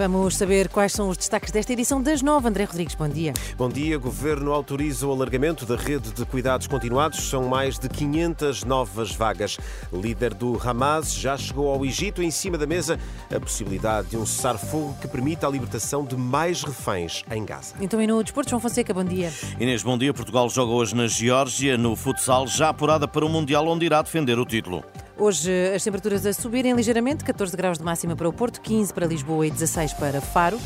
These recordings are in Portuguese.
Vamos saber quais são os destaques desta edição das nove. André Rodrigues, bom dia. Bom dia. Governo autoriza o alargamento da rede de cuidados continuados. São mais de 500 novas vagas. Líder do Hamas já chegou ao Egito em cima da mesa a possibilidade de um cessar-fogo que permita a libertação de mais reféns em Gaza. Então, e no Desporto, João Fonseca, bom dia. Inês, bom dia. Portugal joga hoje na Geórgia, no futsal, já apurada para o Mundial, onde irá defender o título. Hoje as temperaturas a subirem ligeiramente, 14 graus de máxima para o Porto, 15 para Lisboa e 16 para Faro.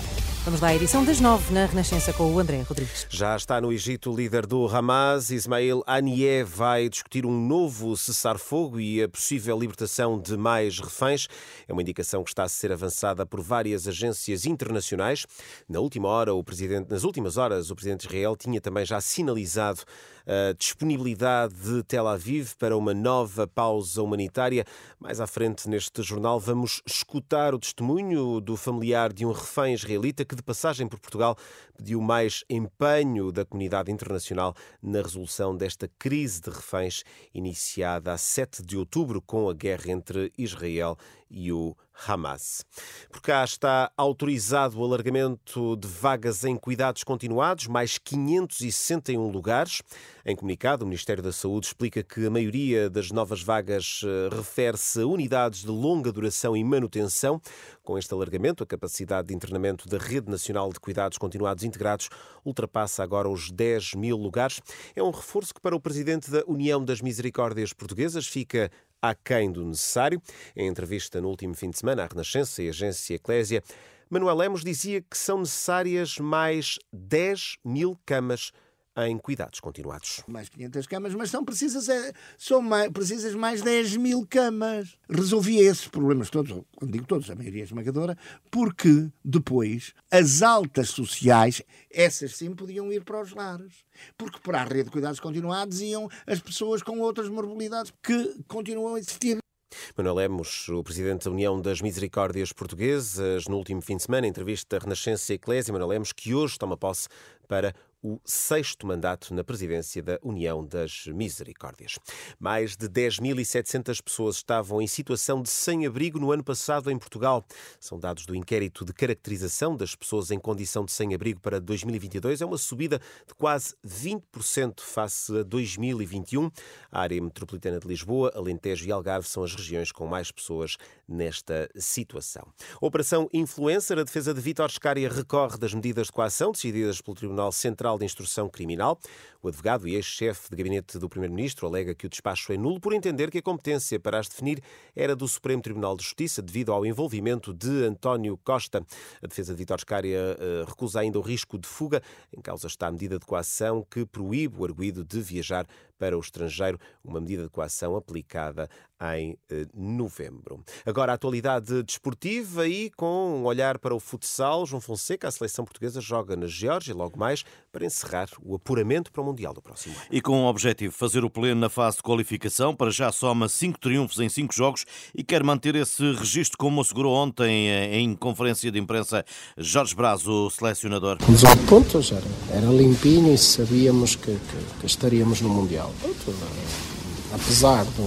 Vamos lá à edição das 9 na Renascença com o André Rodrigues. Já está no Egito o líder do Hamas, Ismail Haniyeh, vai discutir um novo cessar-fogo e a possível libertação de mais reféns. É uma indicação que está a ser avançada por várias agências internacionais. Na última hora, o presidente, nas últimas horas, o presidente de Israel tinha também já sinalizado a disponibilidade de Tel Aviv para uma nova pausa humanitária. Mais à frente neste jornal vamos escutar o testemunho do familiar de um refém israelita que de passagem por Portugal pediu mais empenho da comunidade internacional na resolução desta crise de reféns iniciada a 7 de outubro com a guerra entre Israel e o Hamas. Por cá está autorizado o alargamento de vagas em cuidados continuados, mais 561 lugares. Em comunicado, o Ministério da Saúde explica que a maioria das novas vagas eh, refere-se a unidades de longa duração e manutenção. Com este alargamento, a capacidade de internamento da Rede Nacional de Cuidados Continuados Integrados ultrapassa agora os 10 mil lugares. É um reforço que, para o presidente da União das Misericórdias Portuguesas, fica aquém do necessário. Em entrevista no último fim de semana à Renascença e Agência Eclésia, Manuel Lemos dizia que são necessárias mais 10 mil camas em cuidados continuados. Mais 500 camas, mas são precisas, é, são mais, precisas mais 10 mil camas. Resolvia esses problemas todos, quando digo todos, a maioria esmagadora, porque depois as altas sociais, essas sim podiam ir para os lares. Porque para a rede de cuidados continuados iam as pessoas com outras morbilidades que continuam a existir. Manuel Lemos, o presidente da União das Misericórdias Portuguesas, no último fim de semana, em entrevista à Renascença e Eclésia, Manuel Lemos, que hoje toma posse para o sexto mandato na presidência da União das Misericórdias. Mais de 10.700 pessoas estavam em situação de sem-abrigo no ano passado em Portugal. São dados do inquérito de caracterização das pessoas em condição de sem-abrigo para 2022. É uma subida de quase 20% face a 2021. A área metropolitana de Lisboa, Alentejo e Algarve são as regiões com mais pessoas nesta situação. Operação Influencer, a defesa de Vítor Scária recorre das medidas de coação decididas pelo Tribunal Central de Instrução Criminal. O advogado e ex-chefe de gabinete do Primeiro-Ministro alega que o despacho é nulo por entender que a competência para as definir era do Supremo Tribunal de Justiça devido ao envolvimento de António Costa. A defesa de Vítor Scária uh, recusa ainda o risco de fuga. Em causa está a medida de coação que proíbe o arguído de viajar para o estrangeiro, uma medida de coação aplicada em eh, novembro. Agora, a atualidade desportiva e com um olhar para o futsal, João Fonseca, a seleção portuguesa joga na Geórgia logo mais para encerrar o apuramento para o Mundial do próximo ano. E com o objetivo de fazer o pleno na fase de qualificação, para já soma cinco triunfos em cinco jogos e quer manter esse registro, como assegurou ontem eh, em conferência de imprensa Jorge Braz, o selecionador. Os oito pontos era, era limpinho e sabíamos que, que, que estaríamos no Mundial. Apesar do,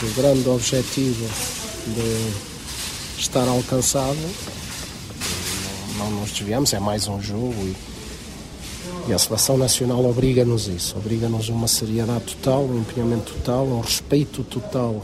do grande objetivo de estar alcançado, não, não nos desviamos, é mais um jogo e, e a seleção nacional obriga-nos isso, obriga-nos uma seriedade total, um empenhamento total, um respeito total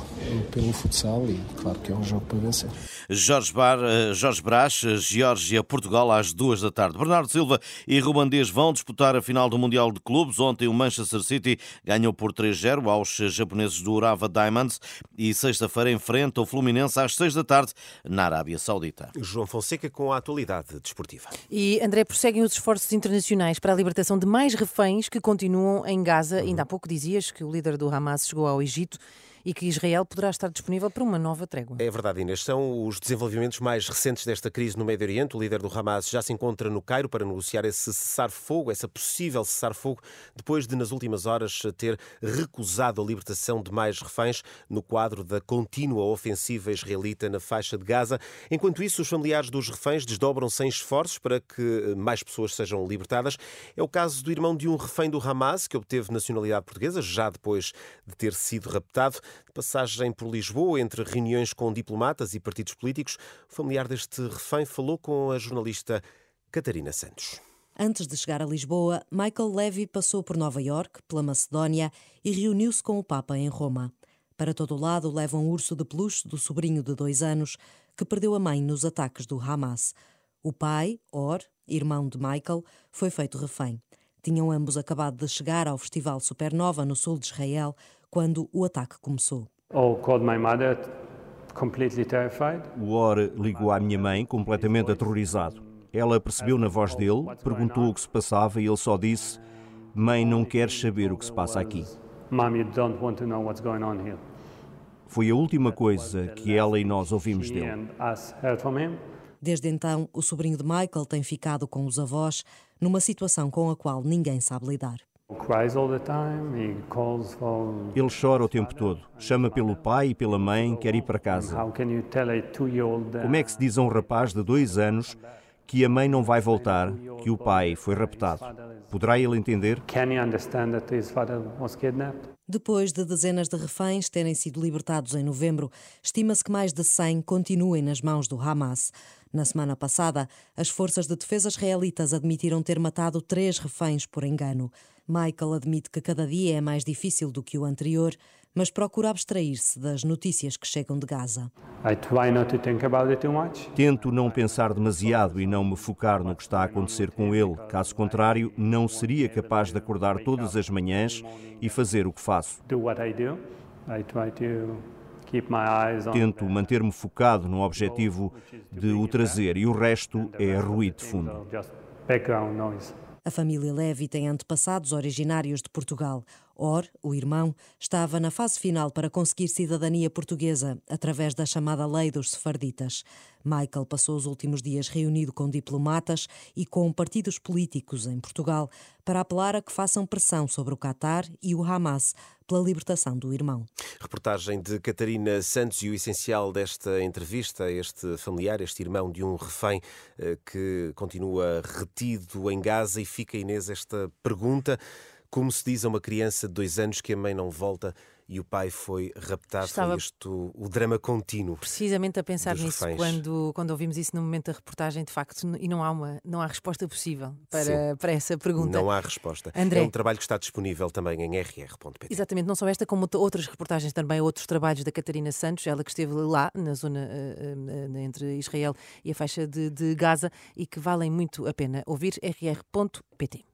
pelo futsal e claro que é um jogo para vencer. Jorge, Bar, eh, Jorge Brás, Geórgia, Portugal, às duas da tarde. Bernardo Silva e Ruban Dias vão disputar a final do Mundial de Clubes. Ontem o Manchester City ganhou por 3-0 aos japoneses do Urava Diamonds e sexta-feira enfrenta o Fluminense às seis da tarde na Arábia Saudita. João Fonseca com a atualidade desportiva. E André, prosseguem os esforços internacionais para a libertação de mais reféns que continuam em Gaza. Uhum. Ainda há pouco dizias que o líder do Hamas chegou ao Egito e que Israel poderá estar disponível para uma nova trégua. É verdade, Inês. São os desenvolvimentos mais recentes desta crise no Médio Oriente. O líder do Hamas já se encontra no Cairo para negociar esse cessar-fogo, essa possível cessar-fogo, depois de, nas últimas horas, ter recusado a libertação de mais reféns no quadro da contínua ofensiva israelita na faixa de Gaza. Enquanto isso, os familiares dos reféns desdobram-se em esforços para que mais pessoas sejam libertadas. É o caso do irmão de um refém do Hamas, que obteve nacionalidade portuguesa, já depois de ter sido raptado. De passagem por Lisboa, entre reuniões com diplomatas e partidos políticos, o familiar deste refém falou com a jornalista Catarina Santos. Antes de chegar a Lisboa, Michael Levy passou por Nova York, pela Macedónia e reuniu-se com o Papa em Roma. Para todo o lado leva um urso de peluche do sobrinho de dois anos que perdeu a mãe nos ataques do Hamas. O pai, Or, irmão de Michael, foi feito refém. Tinham ambos acabado de chegar ao Festival Supernova no sul de Israel quando o ataque começou. Oh, called my mother completely terrified. O Or ligou à minha mãe completamente aterrorizado. Ela percebeu na voz dele, perguntou o que se passava e ele só disse: Mãe, não queres saber o que se passa aqui. Mom, you don't want to know what's going on here. Foi a última coisa que ela e nós ouvimos dele. Desde então, o sobrinho de Michael tem ficado com os avós numa situação com a qual ninguém sabe lidar. He cries all the time. He calls for. Ele chora o tempo todo, chama pelo pai e pela mãe, quer ir para casa. How can you tell a two-year-old? Como é que se diz a um rapaz de dois anos que a mãe não vai voltar, que o pai foi raptado? Poderá ele entender? Can he understand that his father was kidnapped? Depois de dezenas de reféns terem sido libertados em novembro, estima-se que mais de 100 continuem nas mãos do Hamas. Na semana passada, as forças de defesa israelitas admitiram ter matado três reféns por engano. Michael admite que cada dia é mais difícil do que o anterior, mas procura abstrair-se das notícias que chegam de Gaza. Tento não pensar demasiado e não me focar no que está a acontecer com ele. Caso contrário, não seria capaz de acordar todas as manhãs e fazer o que faço. Do what I do. I try to keep my eyes on. Tento manter-me focado no objetivo de o trazer e o resto é ruído de fundo. A família Levi tem antepassados originários de Portugal. Or, o irmão, estava na fase final para conseguir cidadania portuguesa através da chamada Lei dos Sefarditas. Michael passou os últimos dias reunido com diplomatas e com partidos políticos em Portugal para apelar a que façam pressão sobre o Qatar e o Hamas pela libertação do irmão. Reportagem de Catarina Santos e o essencial desta entrevista, este familiar, este irmão de um refém eh, que continua retido em Gaza e fica, Inês, esta pergunta. Como se diz a uma criança de dois anos que a mãe não volta e o pai foi raptado? Estava- Foi isto o drama contínuo. Precisamente a pensar nisso quando, quando ouvimos isso no momento da reportagem, de facto, e não há, uma, não há resposta possível para, para essa pergunta. Não há resposta. André. É um trabalho que está disponível também em rr.pt. Exatamente, não só esta, como outra- outras reportagens também, outros trabalhos da Catarina Santos, ela que esteve lá, na zona eh, eh, entre Israel e a faixa de, de Gaza, e que valem muito a pena ouvir rr.pt.